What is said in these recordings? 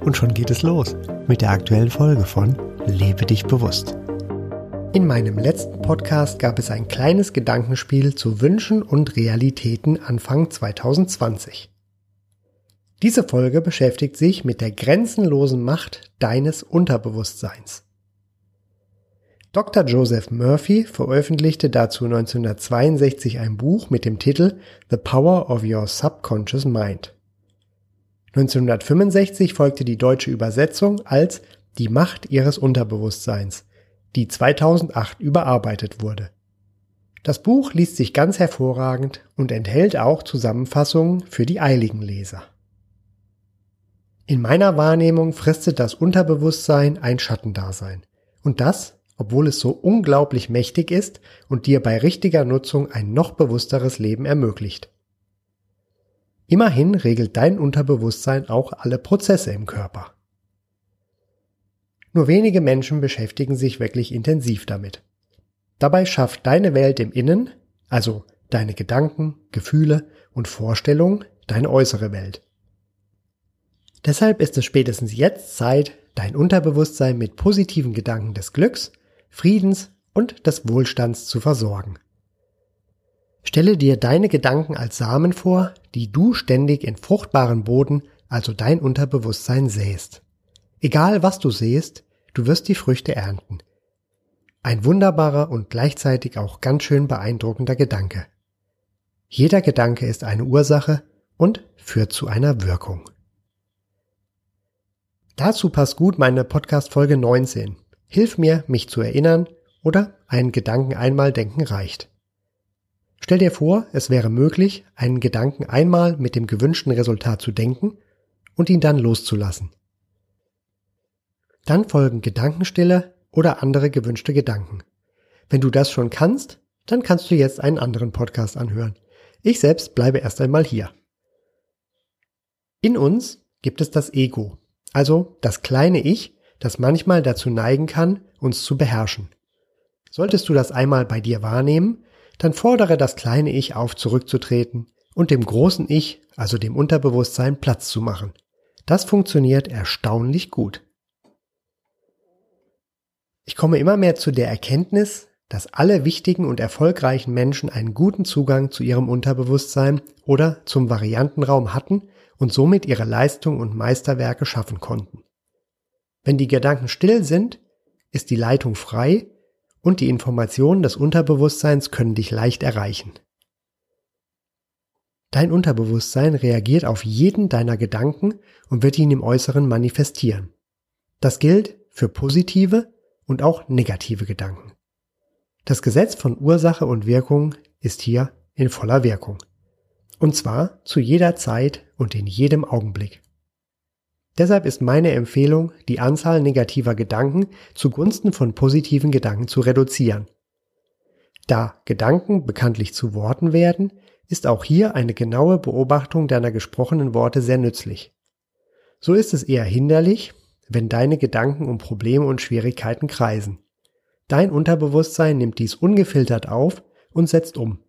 Und schon geht es los mit der aktuellen Folge von Lebe dich bewusst. In meinem letzten Podcast gab es ein kleines Gedankenspiel zu Wünschen und Realitäten Anfang 2020. Diese Folge beschäftigt sich mit der grenzenlosen Macht deines Unterbewusstseins. Dr. Joseph Murphy veröffentlichte dazu 1962 ein Buch mit dem Titel The Power of Your Subconscious Mind. 1965 folgte die deutsche Übersetzung als Die Macht ihres Unterbewusstseins, die 2008 überarbeitet wurde. Das Buch liest sich ganz hervorragend und enthält auch Zusammenfassungen für die eiligen Leser. In meiner Wahrnehmung fristet das Unterbewusstsein ein Schattendasein. Und das, obwohl es so unglaublich mächtig ist und dir bei richtiger Nutzung ein noch bewussteres Leben ermöglicht. Immerhin regelt dein Unterbewusstsein auch alle Prozesse im Körper. Nur wenige Menschen beschäftigen sich wirklich intensiv damit. Dabei schafft deine Welt im Innen, also deine Gedanken, Gefühle und Vorstellungen, deine äußere Welt. Deshalb ist es spätestens jetzt Zeit, dein Unterbewusstsein mit positiven Gedanken des Glücks, Friedens und des Wohlstands zu versorgen. Stelle dir deine Gedanken als Samen vor, die du ständig in fruchtbaren Boden, also dein Unterbewusstsein, sähst. Egal was du sähst, du wirst die Früchte ernten. Ein wunderbarer und gleichzeitig auch ganz schön beeindruckender Gedanke. Jeder Gedanke ist eine Ursache und führt zu einer Wirkung. Dazu passt gut meine Podcast Folge 19. Hilf mir, mich zu erinnern oder einen Gedanken einmal denken reicht. Stell dir vor, es wäre möglich, einen Gedanken einmal mit dem gewünschten Resultat zu denken und ihn dann loszulassen. Dann folgen Gedankenstille oder andere gewünschte Gedanken. Wenn du das schon kannst, dann kannst du jetzt einen anderen Podcast anhören. Ich selbst bleibe erst einmal hier. In uns gibt es das Ego, also das kleine Ich, das manchmal dazu neigen kann, uns zu beherrschen. Solltest du das einmal bei dir wahrnehmen, dann fordere das kleine Ich auf, zurückzutreten und dem großen Ich, also dem Unterbewusstsein, Platz zu machen. Das funktioniert erstaunlich gut. Ich komme immer mehr zu der Erkenntnis, dass alle wichtigen und erfolgreichen Menschen einen guten Zugang zu ihrem Unterbewusstsein oder zum Variantenraum hatten und somit ihre Leistung und Meisterwerke schaffen konnten. Wenn die Gedanken still sind, ist die Leitung frei und die Informationen des Unterbewusstseins können dich leicht erreichen. Dein Unterbewusstsein reagiert auf jeden deiner Gedanken und wird ihn im Äußeren manifestieren. Das gilt für positive und auch negative Gedanken. Das Gesetz von Ursache und Wirkung ist hier in voller Wirkung. Und zwar zu jeder Zeit und in jedem Augenblick. Deshalb ist meine Empfehlung, die Anzahl negativer Gedanken zugunsten von positiven Gedanken zu reduzieren. Da Gedanken bekanntlich zu Worten werden, ist auch hier eine genaue Beobachtung deiner gesprochenen Worte sehr nützlich. So ist es eher hinderlich, wenn deine Gedanken um Probleme und Schwierigkeiten kreisen. Dein Unterbewusstsein nimmt dies ungefiltert auf und setzt um.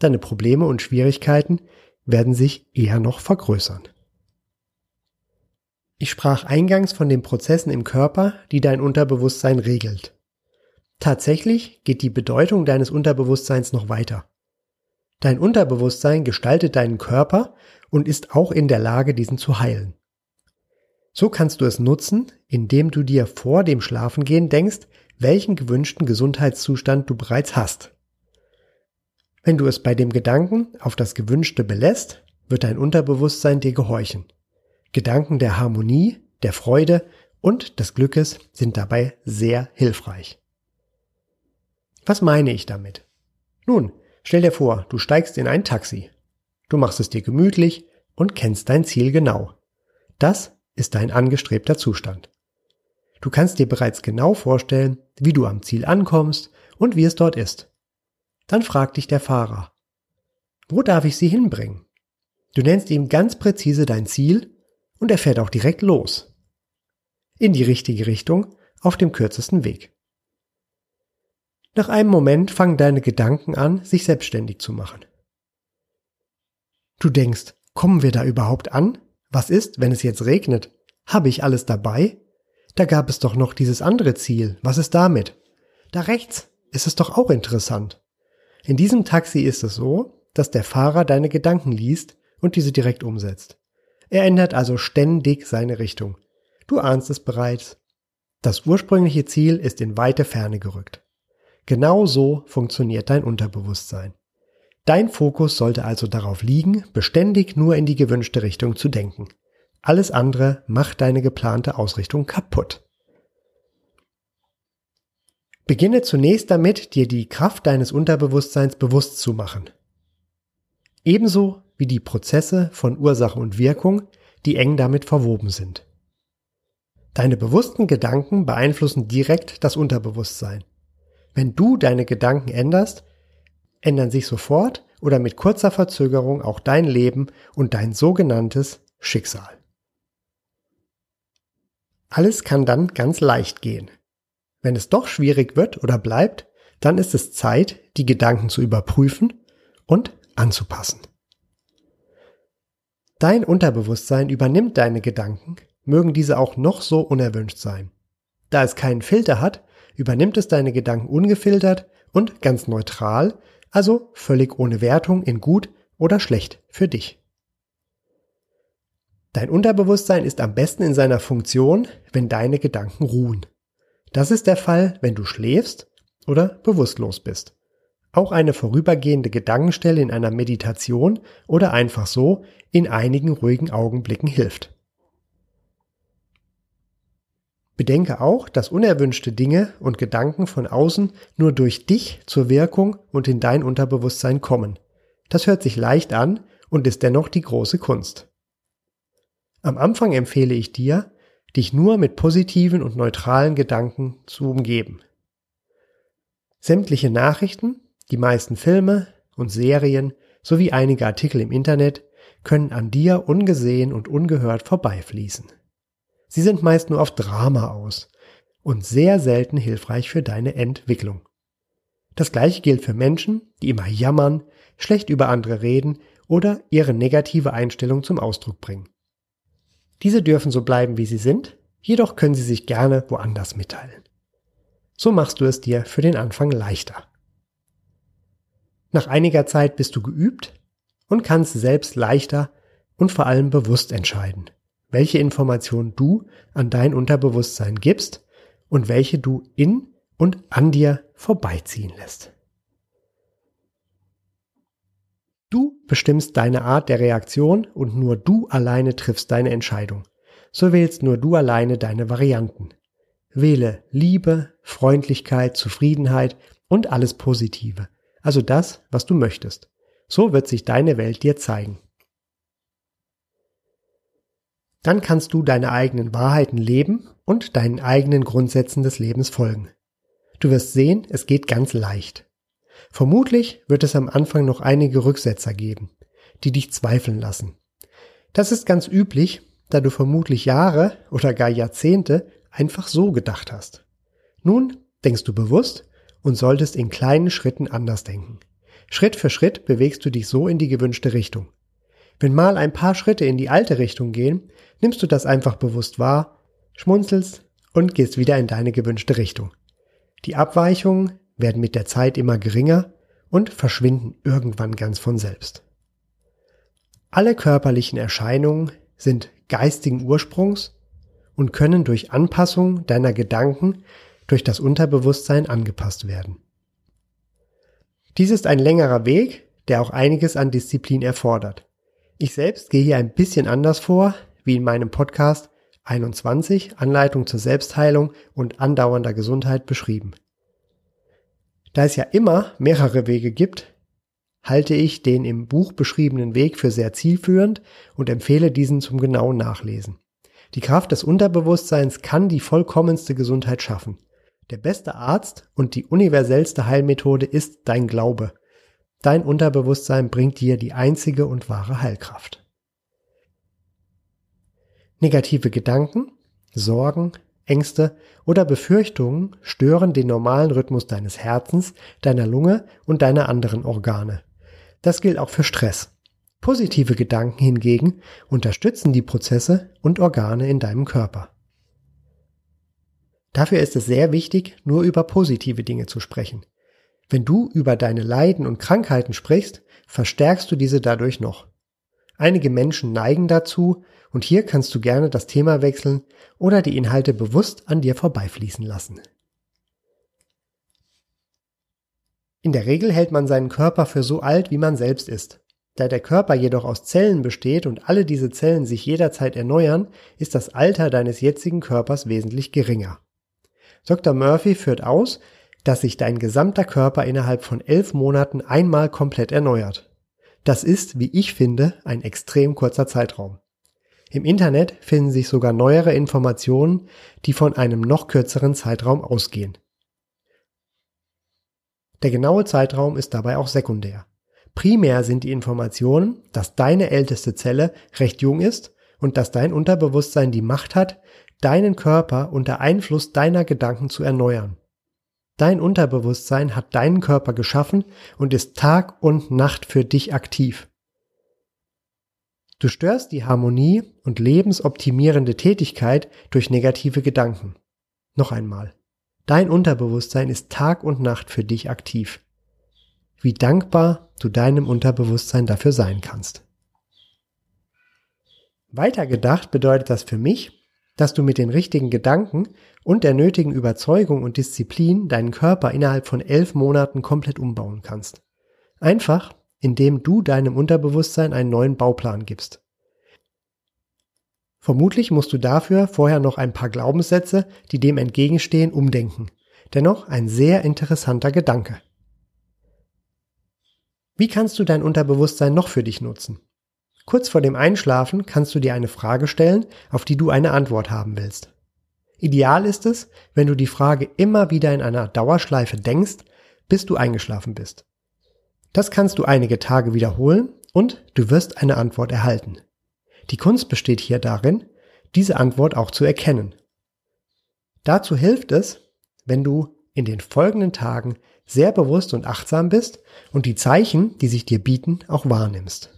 Deine Probleme und Schwierigkeiten werden sich eher noch vergrößern. Ich sprach eingangs von den Prozessen im Körper, die dein Unterbewusstsein regelt. Tatsächlich geht die Bedeutung deines Unterbewusstseins noch weiter. Dein Unterbewusstsein gestaltet deinen Körper und ist auch in der Lage, diesen zu heilen. So kannst du es nutzen, indem du dir vor dem Schlafengehen denkst, welchen gewünschten Gesundheitszustand du bereits hast. Wenn du es bei dem Gedanken auf das Gewünschte belässt, wird dein Unterbewusstsein dir gehorchen. Gedanken der Harmonie, der Freude und des Glückes sind dabei sehr hilfreich. Was meine ich damit? Nun, stell dir vor, du steigst in ein Taxi. Du machst es dir gemütlich und kennst dein Ziel genau. Das ist dein angestrebter Zustand. Du kannst dir bereits genau vorstellen, wie du am Ziel ankommst und wie es dort ist. Dann fragt dich der Fahrer, wo darf ich Sie hinbringen? Du nennst ihm ganz präzise dein Ziel und er fährt auch direkt los. In die richtige Richtung, auf dem kürzesten Weg. Nach einem Moment fangen deine Gedanken an, sich selbstständig zu machen. Du denkst, kommen wir da überhaupt an? Was ist, wenn es jetzt regnet? Habe ich alles dabei? Da gab es doch noch dieses andere Ziel. Was ist damit? Da rechts ist es doch auch interessant. In diesem Taxi ist es so, dass der Fahrer deine Gedanken liest und diese direkt umsetzt. Er ändert also ständig seine Richtung. Du ahnst es bereits. Das ursprüngliche Ziel ist in weite Ferne gerückt. Genau so funktioniert dein Unterbewusstsein. Dein Fokus sollte also darauf liegen, beständig nur in die gewünschte Richtung zu denken. Alles andere macht deine geplante Ausrichtung kaputt. Beginne zunächst damit, dir die Kraft deines Unterbewusstseins bewusst zu machen. Ebenso wie die Prozesse von Ursache und Wirkung, die eng damit verwoben sind. Deine bewussten Gedanken beeinflussen direkt das Unterbewusstsein. Wenn du deine Gedanken änderst, ändern sich sofort oder mit kurzer Verzögerung auch dein Leben und dein sogenanntes Schicksal. Alles kann dann ganz leicht gehen. Wenn es doch schwierig wird oder bleibt, dann ist es Zeit, die Gedanken zu überprüfen und anzupassen. Dein Unterbewusstsein übernimmt deine Gedanken, mögen diese auch noch so unerwünscht sein. Da es keinen Filter hat, übernimmt es deine Gedanken ungefiltert und ganz neutral, also völlig ohne Wertung in gut oder schlecht für dich. Dein Unterbewusstsein ist am besten in seiner Funktion, wenn deine Gedanken ruhen. Das ist der Fall, wenn du schläfst oder bewusstlos bist. Auch eine vorübergehende Gedankenstelle in einer Meditation oder einfach so in einigen ruhigen Augenblicken hilft. Bedenke auch, dass unerwünschte Dinge und Gedanken von außen nur durch dich zur Wirkung und in dein Unterbewusstsein kommen. Das hört sich leicht an und ist dennoch die große Kunst. Am Anfang empfehle ich dir, dich nur mit positiven und neutralen Gedanken zu umgeben. Sämtliche Nachrichten, die meisten Filme und Serien sowie einige Artikel im Internet können an dir ungesehen und ungehört vorbeifließen. Sie sind meist nur auf Drama aus und sehr selten hilfreich für deine Entwicklung. Das gleiche gilt für Menschen, die immer jammern, schlecht über andere reden oder ihre negative Einstellung zum Ausdruck bringen. Diese dürfen so bleiben, wie sie sind, jedoch können sie sich gerne woanders mitteilen. So machst du es dir für den Anfang leichter. Nach einiger Zeit bist du geübt und kannst selbst leichter und vor allem bewusst entscheiden, welche Informationen du an dein Unterbewusstsein gibst und welche du in und an dir vorbeiziehen lässt. Du bestimmst deine Art der Reaktion und nur du alleine triffst deine Entscheidung. So wählst nur du alleine deine Varianten. Wähle Liebe, Freundlichkeit, Zufriedenheit und alles Positive also das, was du möchtest. So wird sich deine Welt dir zeigen. Dann kannst du deine eigenen Wahrheiten leben und deinen eigenen Grundsätzen des Lebens folgen. Du wirst sehen, es geht ganz leicht. Vermutlich wird es am Anfang noch einige Rücksetzer geben, die dich zweifeln lassen. Das ist ganz üblich, da du vermutlich Jahre oder gar Jahrzehnte einfach so gedacht hast. Nun denkst du bewusst und solltest in kleinen Schritten anders denken. Schritt für Schritt bewegst du dich so in die gewünschte Richtung. Wenn mal ein paar Schritte in die alte Richtung gehen, nimmst du das einfach bewusst wahr, schmunzelst und gehst wieder in deine gewünschte Richtung. Die Abweichungen werden mit der Zeit immer geringer und verschwinden irgendwann ganz von selbst. Alle körperlichen Erscheinungen sind geistigen Ursprungs und können durch Anpassung deiner Gedanken durch das Unterbewusstsein angepasst werden. Dies ist ein längerer Weg, der auch einiges an Disziplin erfordert. Ich selbst gehe hier ein bisschen anders vor, wie in meinem Podcast 21 Anleitung zur Selbstheilung und andauernder Gesundheit beschrieben. Da es ja immer mehrere Wege gibt, halte ich den im Buch beschriebenen Weg für sehr zielführend und empfehle diesen zum genauen Nachlesen. Die Kraft des Unterbewusstseins kann die vollkommenste Gesundheit schaffen. Der beste Arzt und die universellste Heilmethode ist dein Glaube. Dein Unterbewusstsein bringt dir die einzige und wahre Heilkraft. Negative Gedanken, Sorgen, Ängste oder Befürchtungen stören den normalen Rhythmus deines Herzens, deiner Lunge und deiner anderen Organe. Das gilt auch für Stress. Positive Gedanken hingegen unterstützen die Prozesse und Organe in deinem Körper. Dafür ist es sehr wichtig, nur über positive Dinge zu sprechen. Wenn du über deine Leiden und Krankheiten sprichst, verstärkst du diese dadurch noch. Einige Menschen neigen dazu, und hier kannst du gerne das Thema wechseln oder die Inhalte bewusst an dir vorbeifließen lassen. In der Regel hält man seinen Körper für so alt, wie man selbst ist. Da der Körper jedoch aus Zellen besteht und alle diese Zellen sich jederzeit erneuern, ist das Alter deines jetzigen Körpers wesentlich geringer. Dr. Murphy führt aus, dass sich dein gesamter Körper innerhalb von elf Monaten einmal komplett erneuert. Das ist, wie ich finde, ein extrem kurzer Zeitraum. Im Internet finden sich sogar neuere Informationen, die von einem noch kürzeren Zeitraum ausgehen. Der genaue Zeitraum ist dabei auch sekundär. Primär sind die Informationen, dass deine älteste Zelle recht jung ist und dass dein Unterbewusstsein die Macht hat, deinen Körper unter Einfluss deiner Gedanken zu erneuern. Dein Unterbewusstsein hat deinen Körper geschaffen und ist Tag und Nacht für dich aktiv. Du störst die Harmonie und lebensoptimierende Tätigkeit durch negative Gedanken. Noch einmal. Dein Unterbewusstsein ist Tag und Nacht für dich aktiv. Wie dankbar du deinem Unterbewusstsein dafür sein kannst. Weitergedacht bedeutet das für mich, dass du mit den richtigen Gedanken und der nötigen Überzeugung und Disziplin deinen Körper innerhalb von elf Monaten komplett umbauen kannst. Einfach, indem du deinem Unterbewusstsein einen neuen Bauplan gibst. Vermutlich musst du dafür vorher noch ein paar Glaubenssätze, die dem entgegenstehen, umdenken. Dennoch ein sehr interessanter Gedanke. Wie kannst du dein Unterbewusstsein noch für dich nutzen? Kurz vor dem Einschlafen kannst du dir eine Frage stellen, auf die du eine Antwort haben willst. Ideal ist es, wenn du die Frage immer wieder in einer Dauerschleife denkst, bis du eingeschlafen bist. Das kannst du einige Tage wiederholen und du wirst eine Antwort erhalten. Die Kunst besteht hier darin, diese Antwort auch zu erkennen. Dazu hilft es, wenn du in den folgenden Tagen sehr bewusst und achtsam bist und die Zeichen, die sich dir bieten, auch wahrnimmst.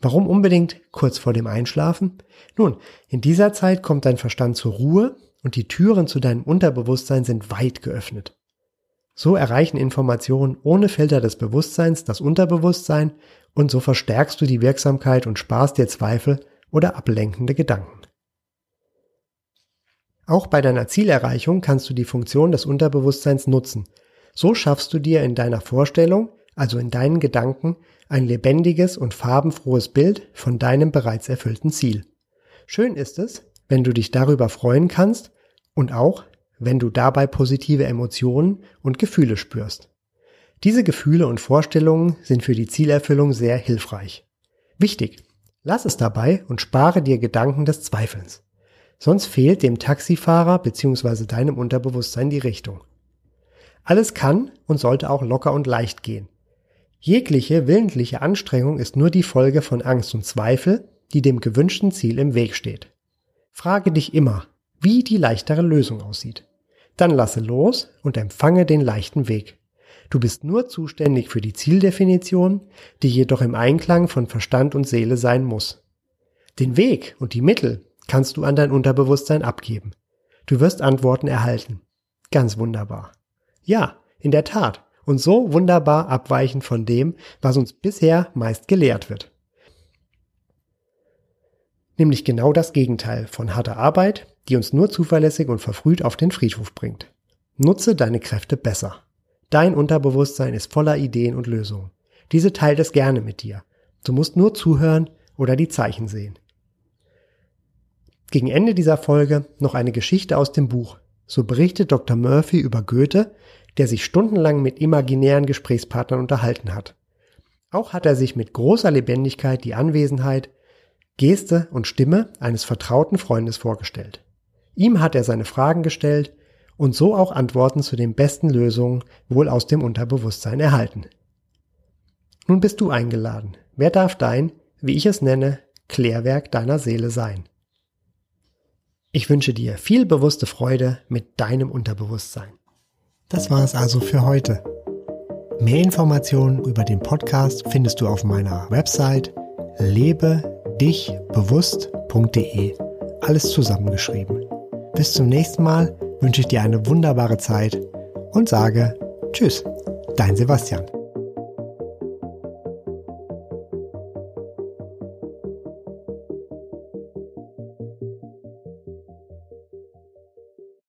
Warum unbedingt kurz vor dem Einschlafen? Nun, in dieser Zeit kommt dein Verstand zur Ruhe und die Türen zu deinem Unterbewusstsein sind weit geöffnet. So erreichen Informationen ohne Filter des Bewusstseins das Unterbewusstsein und so verstärkst du die Wirksamkeit und sparst dir Zweifel oder ablenkende Gedanken. Auch bei deiner Zielerreichung kannst du die Funktion des Unterbewusstseins nutzen. So schaffst du dir in deiner Vorstellung, also in deinen Gedanken, ein lebendiges und farbenfrohes Bild von deinem bereits erfüllten Ziel. Schön ist es, wenn du dich darüber freuen kannst und auch, wenn du dabei positive Emotionen und Gefühle spürst. Diese Gefühle und Vorstellungen sind für die Zielerfüllung sehr hilfreich. Wichtig, lass es dabei und spare dir Gedanken des Zweifelns. Sonst fehlt dem Taxifahrer bzw. deinem Unterbewusstsein die Richtung. Alles kann und sollte auch locker und leicht gehen. Jegliche willentliche Anstrengung ist nur die Folge von Angst und Zweifel, die dem gewünschten Ziel im Weg steht. Frage dich immer, wie die leichtere Lösung aussieht. Dann lasse los und empfange den leichten Weg. Du bist nur zuständig für die Zieldefinition, die jedoch im Einklang von Verstand und Seele sein muss. Den Weg und die Mittel kannst du an dein Unterbewusstsein abgeben. Du wirst Antworten erhalten. Ganz wunderbar. Ja, in der Tat, und so wunderbar abweichen von dem, was uns bisher meist gelehrt wird. Nämlich genau das Gegenteil von harter Arbeit, die uns nur zuverlässig und verfrüht auf den Friedhof bringt. Nutze deine Kräfte besser. Dein Unterbewusstsein ist voller Ideen und Lösungen. Diese teilt es gerne mit dir. Du musst nur zuhören oder die Zeichen sehen. Gegen Ende dieser Folge noch eine Geschichte aus dem Buch. So berichtet Dr. Murphy über Goethe, der sich stundenlang mit imaginären Gesprächspartnern unterhalten hat. Auch hat er sich mit großer Lebendigkeit die Anwesenheit Geste und Stimme eines vertrauten Freundes vorgestellt. Ihm hat er seine Fragen gestellt und so auch Antworten zu den besten Lösungen wohl aus dem Unterbewusstsein erhalten. Nun bist du eingeladen. Wer darf dein, wie ich es nenne, Klärwerk deiner Seele sein? Ich wünsche dir viel bewusste Freude mit deinem Unterbewusstsein. Das war es also für heute. Mehr Informationen über den Podcast findest du auf meiner Website lebedichbewusst.de. Alles zusammengeschrieben. Bis zum nächsten Mal wünsche ich dir eine wunderbare Zeit und sage Tschüss, dein Sebastian.